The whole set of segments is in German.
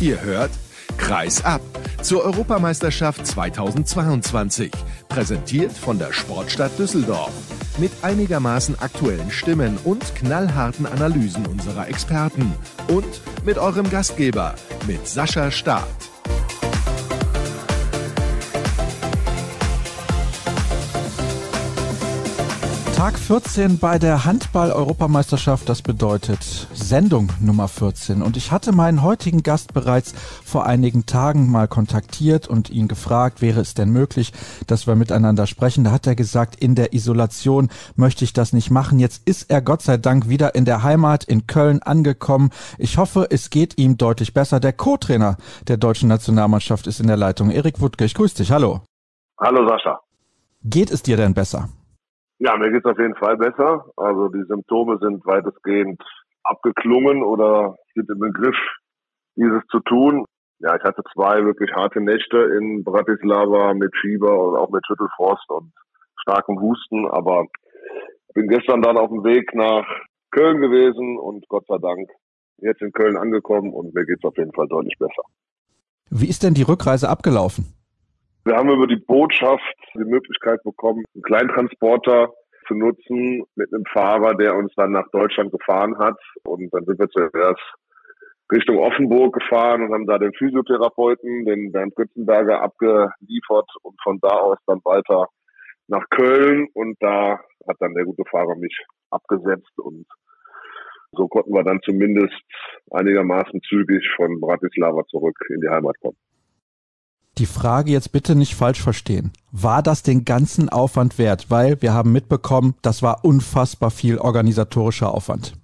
Ihr hört Kreis ab zur Europameisterschaft 2022. Präsentiert von der Sportstadt Düsseldorf. Mit einigermaßen aktuellen Stimmen und knallharten Analysen unserer Experten. Und mit eurem Gastgeber, mit Sascha Staat. Tag 14 bei der Handball-Europameisterschaft, das bedeutet Sendung Nummer 14. Und ich hatte meinen heutigen Gast bereits vor einigen Tagen mal kontaktiert und ihn gefragt, wäre es denn möglich, dass wir miteinander sprechen. Da hat er gesagt, in der Isolation möchte ich das nicht machen. Jetzt ist er Gott sei Dank wieder in der Heimat in Köln angekommen. Ich hoffe, es geht ihm deutlich besser. Der Co-Trainer der deutschen Nationalmannschaft ist in der Leitung. Erik Wuttke, ich grüße dich. Hallo. Hallo Sascha. Geht es dir denn besser? Ja, mir geht's auf jeden Fall besser. Also die Symptome sind weitestgehend abgeklungen oder sind im Begriff, dieses zu tun. Ja, ich hatte zwei wirklich harte Nächte in Bratislava mit Fieber und auch mit Schüttelfrost und starkem Husten, aber bin gestern dann auf dem Weg nach Köln gewesen und Gott sei Dank jetzt in Köln angekommen und mir geht's auf jeden Fall deutlich besser. Wie ist denn die Rückreise abgelaufen? Wir haben über die Botschaft die Möglichkeit bekommen, einen Kleintransporter zu nutzen mit einem Fahrer, der uns dann nach Deutschland gefahren hat. Und dann sind wir zuerst Richtung Offenburg gefahren und haben da den Physiotherapeuten, den Bernd Götzenberger, abgeliefert und von da aus dann weiter nach Köln. Und da hat dann der gute Fahrer mich abgesetzt und so konnten wir dann zumindest einigermaßen zügig von Bratislava zurück in die Heimat kommen die Frage jetzt bitte nicht falsch verstehen. War das den ganzen Aufwand wert? Weil wir haben mitbekommen, das war unfassbar viel organisatorischer Aufwand.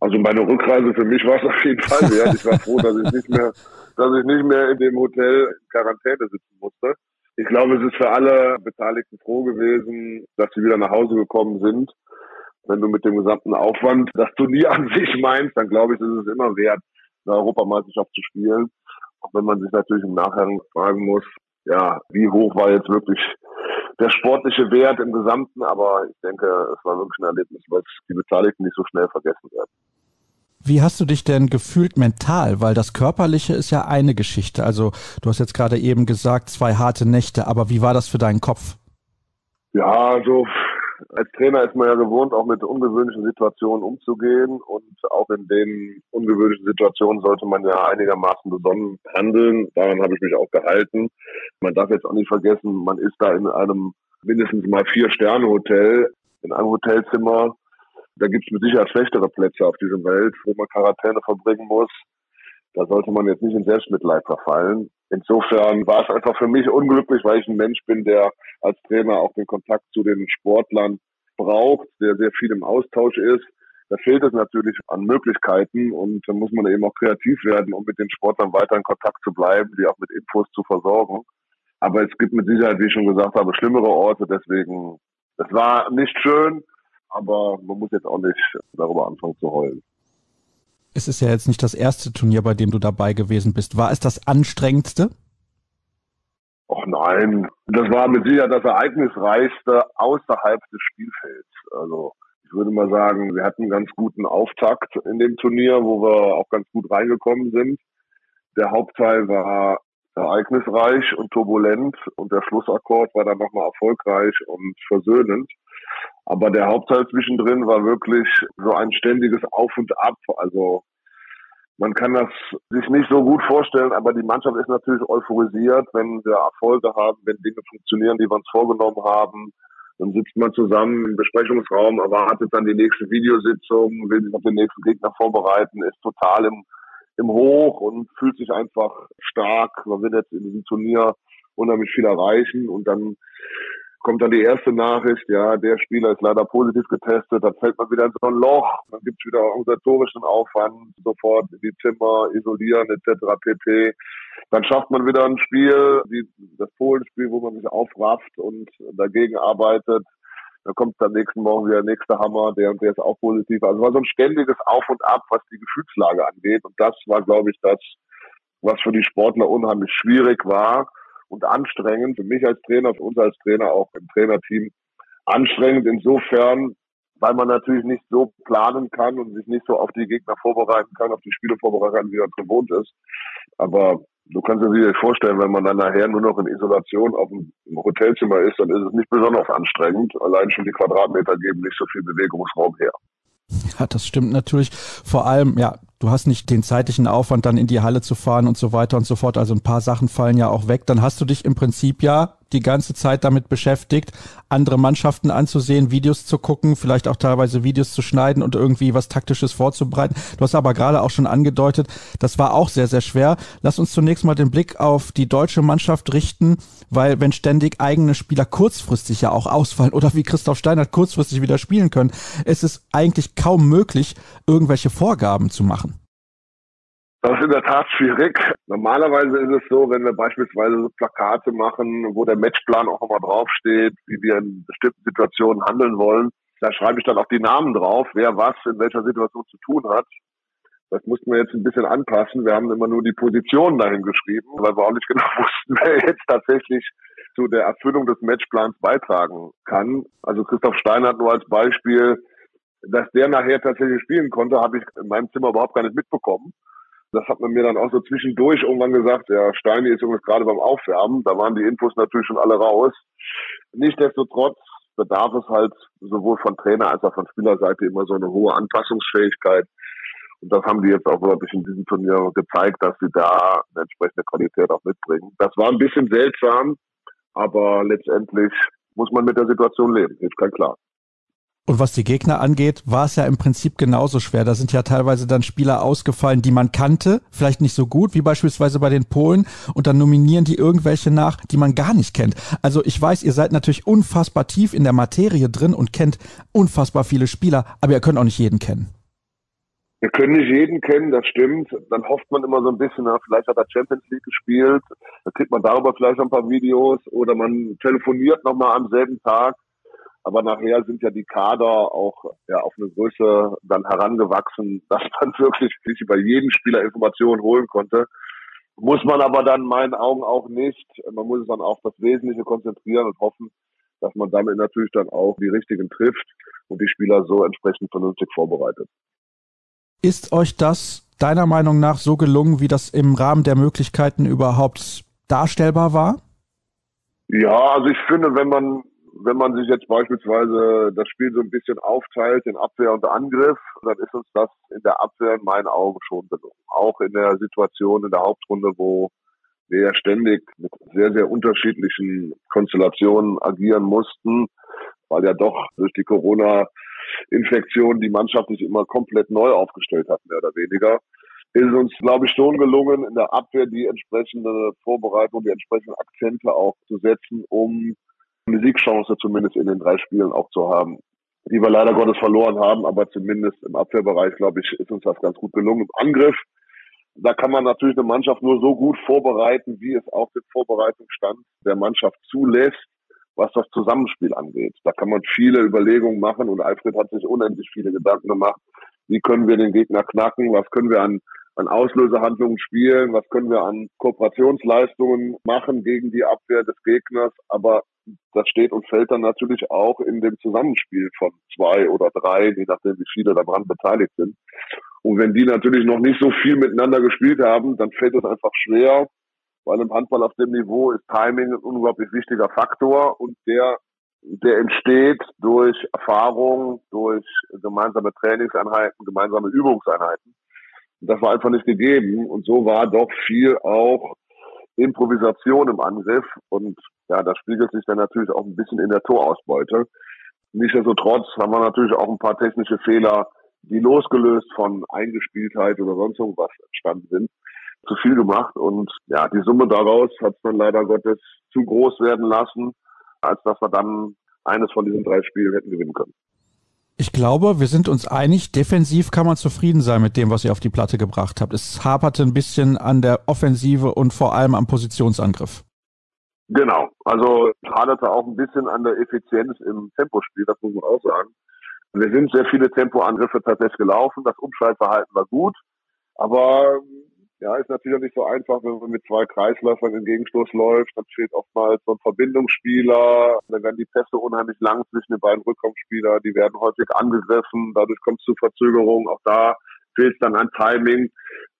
Also meine Rückreise für mich war es auf jeden Fall wert. Ich war froh, dass ich nicht mehr, dass ich nicht mehr in dem Hotel in Quarantäne sitzen musste. Ich glaube, es ist für alle Beteiligten froh gewesen, dass sie wieder nach Hause gekommen sind. Wenn du mit dem gesamten Aufwand das Turnier an sich meinst, dann glaube ich, ist es immer wert, eine Europameisterschaft zu spielen. Auch wenn man sich natürlich im Nachhinein fragen muss, ja, wie hoch war jetzt wirklich der sportliche Wert im Gesamten, aber ich denke, es war wirklich ein Erlebnis, weil die Beteiligten nicht so schnell vergessen werden. Wie hast du dich denn gefühlt mental? Weil das Körperliche ist ja eine Geschichte. Also du hast jetzt gerade eben gesagt, zwei harte Nächte, aber wie war das für deinen Kopf? Ja, also als Trainer ist man ja gewohnt, auch mit ungewöhnlichen Situationen umzugehen und auch in den ungewöhnlichen Situationen sollte man ja einigermaßen besonnen handeln. Daran habe ich mich auch gehalten. Man darf jetzt auch nicht vergessen, man ist da in einem mindestens mal Vier-Sterne-Hotel, in einem Hotelzimmer. Da gibt es mit Sicherheit schlechtere Plätze auf dieser Welt, wo man Quarantäne verbringen muss. Da sollte man jetzt nicht in Selbstmitleid verfallen. Insofern war es einfach für mich unglücklich, weil ich ein Mensch bin, der als Trainer auch den Kontakt zu den Sportlern braucht, der sehr viel im Austausch ist. Da fehlt es natürlich an Möglichkeiten und da muss man eben auch kreativ werden, um mit den Sportlern weiter in Kontakt zu bleiben, die auch mit Infos zu versorgen. Aber es gibt mit Sicherheit, wie ich schon gesagt habe, schlimmere Orte. Deswegen, es war nicht schön, aber man muss jetzt auch nicht darüber anfangen zu heulen es ist ja jetzt nicht das erste Turnier, bei dem du dabei gewesen bist. War es das anstrengendste? Ach nein, das war mit Sicherheit das ereignisreichste außerhalb des Spielfelds. Also ich würde mal sagen, wir hatten einen ganz guten Auftakt in dem Turnier, wo wir auch ganz gut reingekommen sind. Der Hauptteil war ereignisreich und turbulent und der Schlussakkord war dann nochmal erfolgreich und versöhnend. Aber der Hauptteil zwischendrin war wirklich so ein ständiges Auf und Ab. Also man kann das sich nicht so gut vorstellen, aber die Mannschaft ist natürlich euphorisiert, wenn wir Erfolge haben, wenn Dinge funktionieren, die wir uns vorgenommen haben. Dann sitzt man zusammen im Besprechungsraum, erwartet dann die nächste Videositzung, will sich auf den nächsten Gegner vorbereiten, ist total im, im Hoch und fühlt sich einfach stark. Man will jetzt in diesem Turnier unheimlich viel erreichen und dann kommt dann die erste Nachricht, ja, der Spieler ist leider positiv getestet, dann fällt man wieder in so ein Loch, dann gibt es wieder organisatorischen Aufwand, sofort in die Zimmer isolieren etc. pp. Dann schafft man wieder ein Spiel, wie das Polenspiel, wo man sich aufrafft und dagegen arbeitet. Dann kommt dann nächsten Morgen wieder der nächste Hammer, der und der ist auch positiv. Also war so ein ständiges Auf und Ab, was die Gefühlslage angeht. Und das war, glaube ich, das, was für die Sportler unheimlich schwierig war und anstrengend. Für mich als Trainer, für uns als Trainer auch im Trainerteam anstrengend insofern, weil man natürlich nicht so planen kann und sich nicht so auf die Gegner vorbereiten kann, auf die Spiele vorbereiten kann, wie man gewohnt ist. Aber du kannst dir sicherlich vorstellen, wenn man dann nachher nur noch in Isolation auf dem Hotelzimmer ist, dann ist es nicht besonders anstrengend. Allein schon die Quadratmeter geben nicht so viel Bewegungsraum her. Ja, das stimmt natürlich. Vor allem, ja, du hast nicht den zeitlichen Aufwand, dann in die Halle zu fahren und so weiter und so fort. Also ein paar Sachen fallen ja auch weg. Dann hast du dich im Prinzip ja die ganze Zeit damit beschäftigt, andere Mannschaften anzusehen, Videos zu gucken, vielleicht auch teilweise Videos zu schneiden und irgendwie was Taktisches vorzubereiten. Du hast aber gerade auch schon angedeutet, das war auch sehr, sehr schwer. Lass uns zunächst mal den Blick auf die deutsche Mannschaft richten, weil wenn ständig eigene Spieler kurzfristig ja auch ausfallen oder wie Christoph Steinert kurzfristig wieder spielen können, ist es eigentlich kaum möglich, irgendwelche Vorgaben zu machen. Das ist in der Tat schwierig. Normalerweise ist es so, wenn wir beispielsweise Plakate machen, wo der Matchplan auch nochmal draufsteht, wie wir in bestimmten Situationen handeln wollen, da schreibe ich dann auch die Namen drauf, wer was in welcher Situation zu tun hat. Das mussten wir jetzt ein bisschen anpassen. Wir haben immer nur die Positionen dahin geschrieben, weil wir auch nicht genau wussten, wer jetzt tatsächlich zu der Erfüllung des Matchplans beitragen kann. Also Christoph Steiner nur als Beispiel, dass der nachher tatsächlich spielen konnte, habe ich in meinem Zimmer überhaupt gar nicht mitbekommen. Das hat man mir dann auch so zwischendurch irgendwann gesagt, der Steini ist übrigens gerade beim Aufwärmen. Da waren die Infos natürlich schon alle raus. Nichtsdestotrotz bedarf es halt sowohl von Trainer als auch von Spielerseite immer so eine hohe Anpassungsfähigkeit. Und das haben die jetzt auch wirklich in diesem Turnier gezeigt, dass sie da eine entsprechende Qualität auch mitbringen. Das war ein bisschen seltsam, aber letztendlich muss man mit der Situation leben. Ist kein klar. Und was die Gegner angeht, war es ja im Prinzip genauso schwer. Da sind ja teilweise dann Spieler ausgefallen, die man kannte, vielleicht nicht so gut, wie beispielsweise bei den Polen. Und dann nominieren die irgendwelche nach, die man gar nicht kennt. Also ich weiß, ihr seid natürlich unfassbar tief in der Materie drin und kennt unfassbar viele Spieler, aber ihr könnt auch nicht jeden kennen. Wir können nicht jeden kennen, das stimmt. Dann hofft man immer so ein bisschen, vielleicht hat er Champions League gespielt, da kriegt man darüber vielleicht ein paar Videos oder man telefoniert nochmal am selben Tag aber nachher sind ja die Kader auch ja, auf eine Größe dann herangewachsen, dass man wirklich sich über jeden Spieler Informationen holen konnte. Muss man aber dann in meinen Augen auch nicht. Man muss es dann auf das Wesentliche konzentrieren und hoffen, dass man damit natürlich dann auch die richtigen trifft und die Spieler so entsprechend vernünftig vorbereitet. Ist euch das deiner Meinung nach so gelungen, wie das im Rahmen der Möglichkeiten überhaupt darstellbar war? Ja, also ich finde, wenn man wenn man sich jetzt beispielsweise das Spiel so ein bisschen aufteilt in Abwehr und Angriff, dann ist uns das in der Abwehr in meinen Augen schon gelungen. Auch in der Situation in der Hauptrunde, wo wir ja ständig mit sehr, sehr unterschiedlichen Konstellationen agieren mussten, weil ja doch durch die Corona-Infektion die Mannschaft sich immer komplett neu aufgestellt hat, mehr oder weniger ist uns, glaube ich, schon gelungen, in der Abwehr die entsprechende Vorbereitung, die entsprechenden Akzente auch zu setzen, um eine Siegchance zumindest in den drei Spielen auch zu haben, die wir leider Gottes verloren haben, aber zumindest im Abwehrbereich, glaube ich, ist uns das ganz gut gelungen. Im Angriff, da kann man natürlich eine Mannschaft nur so gut vorbereiten, wie es auch den Vorbereitungsstand der Mannschaft zulässt, was das Zusammenspiel angeht. Da kann man viele Überlegungen machen und Alfred hat sich unendlich viele Gedanken gemacht. Wie können wir den Gegner knacken? Was können wir an an Auslösehandlungen spielen, was können wir an Kooperationsleistungen machen gegen die Abwehr des Gegners, aber das steht und fällt dann natürlich auch in dem Zusammenspiel von zwei oder drei, je nachdem wie viele daran beteiligt sind. Und wenn die natürlich noch nicht so viel miteinander gespielt haben, dann fällt es einfach schwer, weil im Handball auf dem Niveau ist Timing ein unglaublich wichtiger Faktor und der der entsteht durch Erfahrung, durch gemeinsame Trainingseinheiten, gemeinsame Übungseinheiten. Das war einfach nicht gegeben. Und so war doch viel auch Improvisation im Angriff. Und ja, das spiegelt sich dann natürlich auch ein bisschen in der Torausbeute. Nichtsdestotrotz haben wir natürlich auch ein paar technische Fehler, die losgelöst von Eingespieltheit oder sonst irgendwas entstanden sind, zu viel gemacht. Und ja, die Summe daraus hat es dann leider Gottes zu groß werden lassen, als dass wir dann eines von diesen drei Spielen hätten gewinnen können. Ich glaube, wir sind uns einig, defensiv kann man zufrieden sein mit dem, was ihr auf die Platte gebracht habt. Es haperte ein bisschen an der Offensive und vor allem am Positionsangriff. Genau, also es haderte auch ein bisschen an der Effizienz im Tempospiel, das muss man auch sagen. Wir sind sehr viele Tempoangriffe tatsächlich gelaufen, das Umschaltverhalten war gut, aber Ja, ist natürlich auch nicht so einfach, wenn man mit zwei Kreisläufern in Gegenstoß läuft. Dann fehlt oftmals so ein Verbindungsspieler. Dann werden die Pässe unheimlich lang zwischen den beiden Rückkommensspielern. Die werden häufig angegriffen. Dadurch kommt es zu Verzögerungen. Auch da fehlt es dann an Timing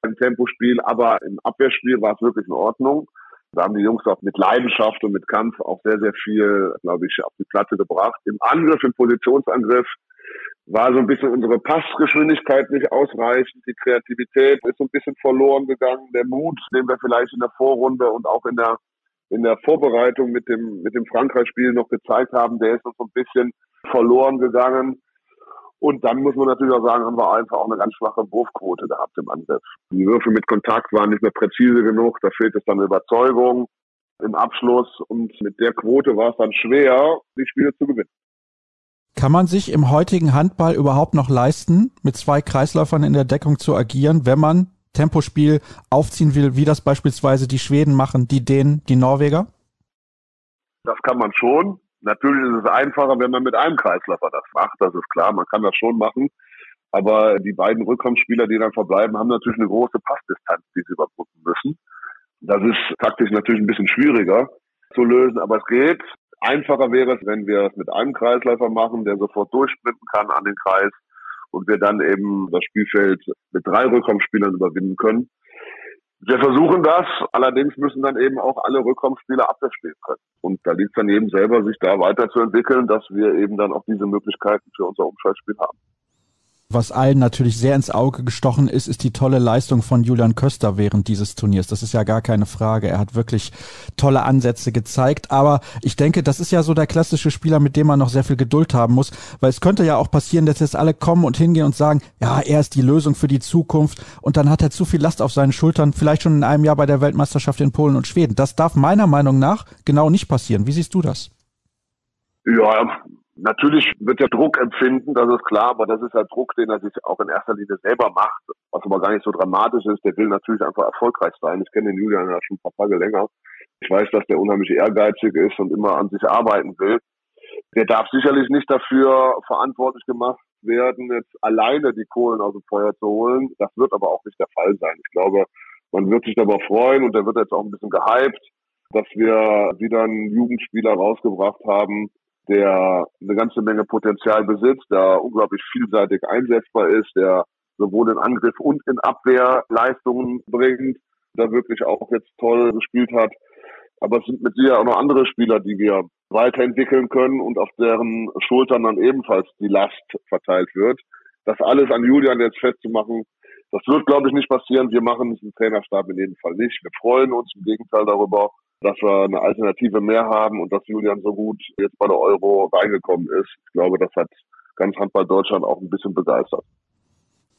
im Tempospiel. Aber im Abwehrspiel war es wirklich in Ordnung. Da haben die Jungs auch mit Leidenschaft und mit Kampf auch sehr, sehr viel, glaube ich, auf die Platte gebracht. Im Angriff, im Positionsangriff war so ein bisschen unsere Passgeschwindigkeit nicht ausreichend. Die Kreativität ist so ein bisschen verloren gegangen. Der Mut, den wir vielleicht in der Vorrunde und auch in der, in der Vorbereitung mit dem, mit dem Frankreich-Spiel noch gezeigt haben, der ist uns so ein bisschen verloren gegangen. Und dann muss man natürlich auch sagen, haben wir einfach auch eine ganz schwache Wurfquote gehabt im Angriff. Die Würfe mit Kontakt waren nicht mehr präzise genug. Da fehlt es dann Überzeugung im Abschluss. Und mit der Quote war es dann schwer, die Spiele zu gewinnen. Kann man sich im heutigen Handball überhaupt noch leisten, mit zwei Kreisläufern in der Deckung zu agieren, wenn man Tempospiel aufziehen will, wie das beispielsweise die Schweden machen, die Dänen, die Norweger? Das kann man schon. Natürlich ist es einfacher, wenn man mit einem Kreisläufer das macht. Das ist klar, man kann das schon machen. Aber die beiden Rückkommensspieler, die dann verbleiben, haben natürlich eine große Passdistanz, die sie überbrücken müssen. Das ist taktisch natürlich ein bisschen schwieriger zu lösen, aber es geht. Einfacher wäre es, wenn wir es mit einem Kreisläufer machen, der sofort durchsprinten kann an den Kreis und wir dann eben das Spielfeld mit drei Rückkommensspielern überwinden können. Wir versuchen das, allerdings müssen dann eben auch alle Rückkommensspieler Abwehr spielen können. Und da liegt es dann eben selber, sich da weiterzuentwickeln, dass wir eben dann auch diese Möglichkeiten für unser Umschaltspiel haben. Was allen natürlich sehr ins Auge gestochen ist, ist die tolle Leistung von Julian Köster während dieses Turniers. Das ist ja gar keine Frage. Er hat wirklich tolle Ansätze gezeigt. Aber ich denke, das ist ja so der klassische Spieler, mit dem man noch sehr viel Geduld haben muss. Weil es könnte ja auch passieren, dass jetzt alle kommen und hingehen und sagen, ja, er ist die Lösung für die Zukunft. Und dann hat er zu viel Last auf seinen Schultern, vielleicht schon in einem Jahr bei der Weltmeisterschaft in Polen und Schweden. Das darf meiner Meinung nach genau nicht passieren. Wie siehst du das? Ja, Natürlich wird er Druck empfinden, das ist klar, aber das ist halt Druck, den er sich auch in erster Linie selber macht, was aber gar nicht so dramatisch ist. Der will natürlich einfach erfolgreich sein. Ich kenne den Julian ja schon ein paar Tage länger. Ich weiß, dass der unheimlich ehrgeizig ist und immer an sich arbeiten will. Der darf sicherlich nicht dafür verantwortlich gemacht werden, jetzt alleine die Kohlen aus dem Feuer zu holen. Das wird aber auch nicht der Fall sein. Ich glaube, man wird sich darüber freuen und der wird jetzt auch ein bisschen gehypt, dass wir wieder einen Jugendspieler rausgebracht haben, der eine ganze Menge Potenzial besitzt, der unglaublich vielseitig einsetzbar ist, der sowohl in Angriff und in Abwehr Leistungen bringt, da wirklich auch jetzt toll gespielt hat. Aber es sind mit Sicherheit auch noch andere Spieler, die wir weiterentwickeln können und auf deren Schultern dann ebenfalls die Last verteilt wird. Das alles an Julian jetzt festzumachen, das wird, glaube ich, nicht passieren. Wir machen es im Trainerstab in jedem Fall nicht. Wir freuen uns im Gegenteil darüber, dass wir eine Alternative mehr haben und dass Julian so gut jetzt bei der Euro reingekommen ist. Ich glaube, das hat ganz Handball Deutschland auch ein bisschen begeistert.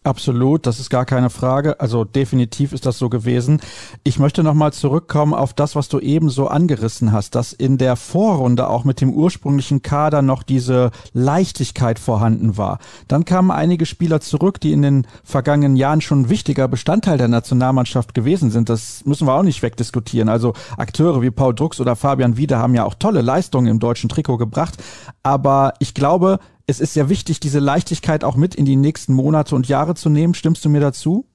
Absolut, das ist gar keine Frage. Also definitiv ist das so gewesen. Ich möchte nochmal zurückkommen auf das, was du eben so angerissen hast, dass in der Vorrunde auch mit dem ursprünglichen Kader noch diese Leichtigkeit vorhanden war. Dann kamen einige Spieler zurück, die in den vergangenen Jahren schon ein wichtiger Bestandteil der Nationalmannschaft gewesen sind. Das müssen wir auch nicht wegdiskutieren. Also Akteure wie Paul Drucks oder Fabian Wiede haben ja auch tolle Leistungen im deutschen Trikot gebracht. Aber ich glaube, es ist sehr wichtig, diese Leichtigkeit auch mit in die nächsten Monate und Jahre zu nehmen. Stimmst du mir dazu?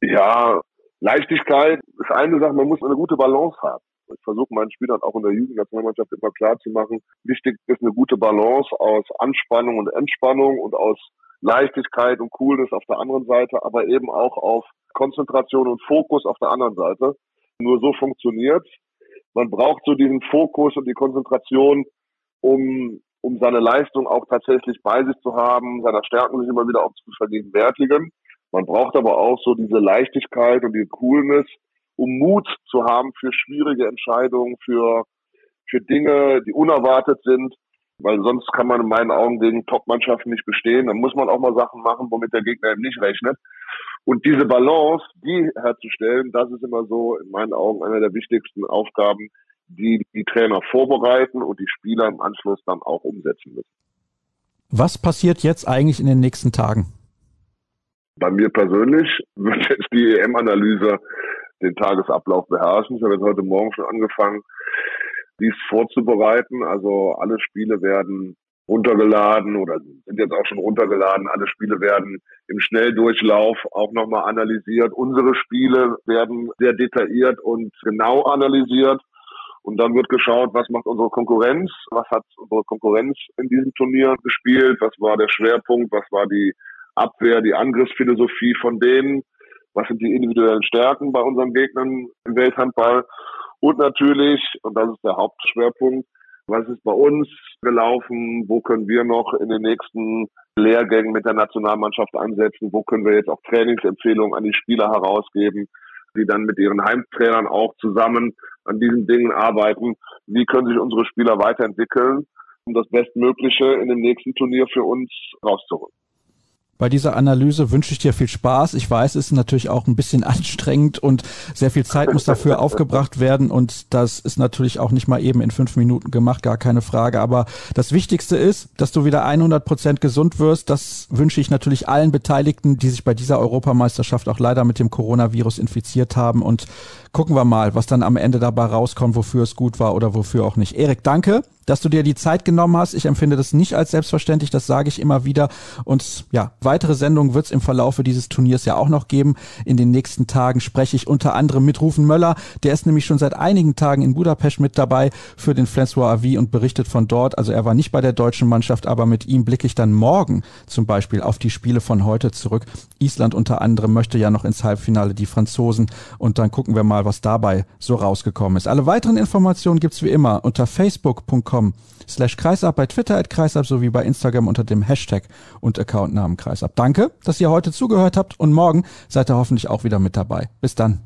Ja, Leichtigkeit ist eine Sache, man muss eine gute Balance haben. Ich versuche meinen Spielern auch in der Jugendnationalmannschaft immer klar zu machen, wichtig ist eine gute Balance aus Anspannung und Entspannung und aus Leichtigkeit und Coolness auf der anderen Seite, aber eben auch auf Konzentration und Fokus auf der anderen Seite. Nur so funktioniert. Man braucht so diesen Fokus und die Konzentration, um um seine Leistung auch tatsächlich bei sich zu haben, seiner Stärken sich immer wieder auch zu vergegenwärtigen. Man braucht aber auch so diese Leichtigkeit und die Coolness, um Mut zu haben für schwierige Entscheidungen, für, für Dinge, die unerwartet sind, weil sonst kann man in meinen Augen gegen Top-Mannschaften nicht bestehen. Dann muss man auch mal Sachen machen, womit der Gegner eben nicht rechnet. Und diese Balance, die herzustellen, das ist immer so in meinen Augen eine der wichtigsten Aufgaben, die die Trainer vorbereiten und die Spieler im Anschluss dann auch umsetzen müssen. Was passiert jetzt eigentlich in den nächsten Tagen? Bei mir persönlich wird jetzt die EM-Analyse den Tagesablauf beherrschen. Ich habe jetzt heute Morgen schon angefangen, dies vorzubereiten. Also alle Spiele werden runtergeladen oder sind jetzt auch schon runtergeladen. Alle Spiele werden im Schnelldurchlauf auch nochmal analysiert. Unsere Spiele werden sehr detailliert und genau analysiert. Und dann wird geschaut, was macht unsere Konkurrenz, was hat unsere Konkurrenz in diesem Turnier gespielt, was war der Schwerpunkt, was war die Abwehr, die Angriffsphilosophie von denen, was sind die individuellen Stärken bei unseren Gegnern im Welthandball? Und natürlich, und das ist der Hauptschwerpunkt, was ist bei uns gelaufen, wo können wir noch in den nächsten Lehrgängen mit der Nationalmannschaft ansetzen, wo können wir jetzt auch Trainingsempfehlungen an die Spieler herausgeben, die dann mit ihren Heimtrainern auch zusammen an diesen Dingen arbeiten. Wie können sich unsere Spieler weiterentwickeln, um das Bestmögliche in dem nächsten Turnier für uns rauszuholen. Bei dieser Analyse wünsche ich dir viel Spaß. Ich weiß, es ist natürlich auch ein bisschen anstrengend und sehr viel Zeit muss dafür aufgebracht werden und das ist natürlich auch nicht mal eben in fünf Minuten gemacht, gar keine Frage. Aber das Wichtigste ist, dass du wieder 100 Prozent gesund wirst. Das wünsche ich natürlich allen Beteiligten, die sich bei dieser Europameisterschaft auch leider mit dem Coronavirus infiziert haben und gucken wir mal, was dann am Ende dabei rauskommt, wofür es gut war oder wofür auch nicht. Erik, danke, dass du dir die Zeit genommen hast. Ich empfinde das nicht als selbstverständlich, das sage ich immer wieder. Und ja, weitere Sendungen wird es im Verlaufe dieses Turniers ja auch noch geben. In den nächsten Tagen spreche ich unter anderem mit Rufen Möller. Der ist nämlich schon seit einigen Tagen in Budapest mit dabei für den Flensburg AV und berichtet von dort. Also er war nicht bei der deutschen Mannschaft, aber mit ihm blicke ich dann morgen zum Beispiel auf die Spiele von heute zurück. Island unter anderem möchte ja noch ins Halbfinale die Franzosen und dann gucken wir mal, was dabei so rausgekommen ist. Alle weiteren Informationen gibt's wie immer unter slash kreisab, bei Twitter at kreisab sowie bei Instagram unter dem Hashtag und Accountnamen kreisab. Danke, dass ihr heute zugehört habt und morgen seid ihr hoffentlich auch wieder mit dabei. Bis dann.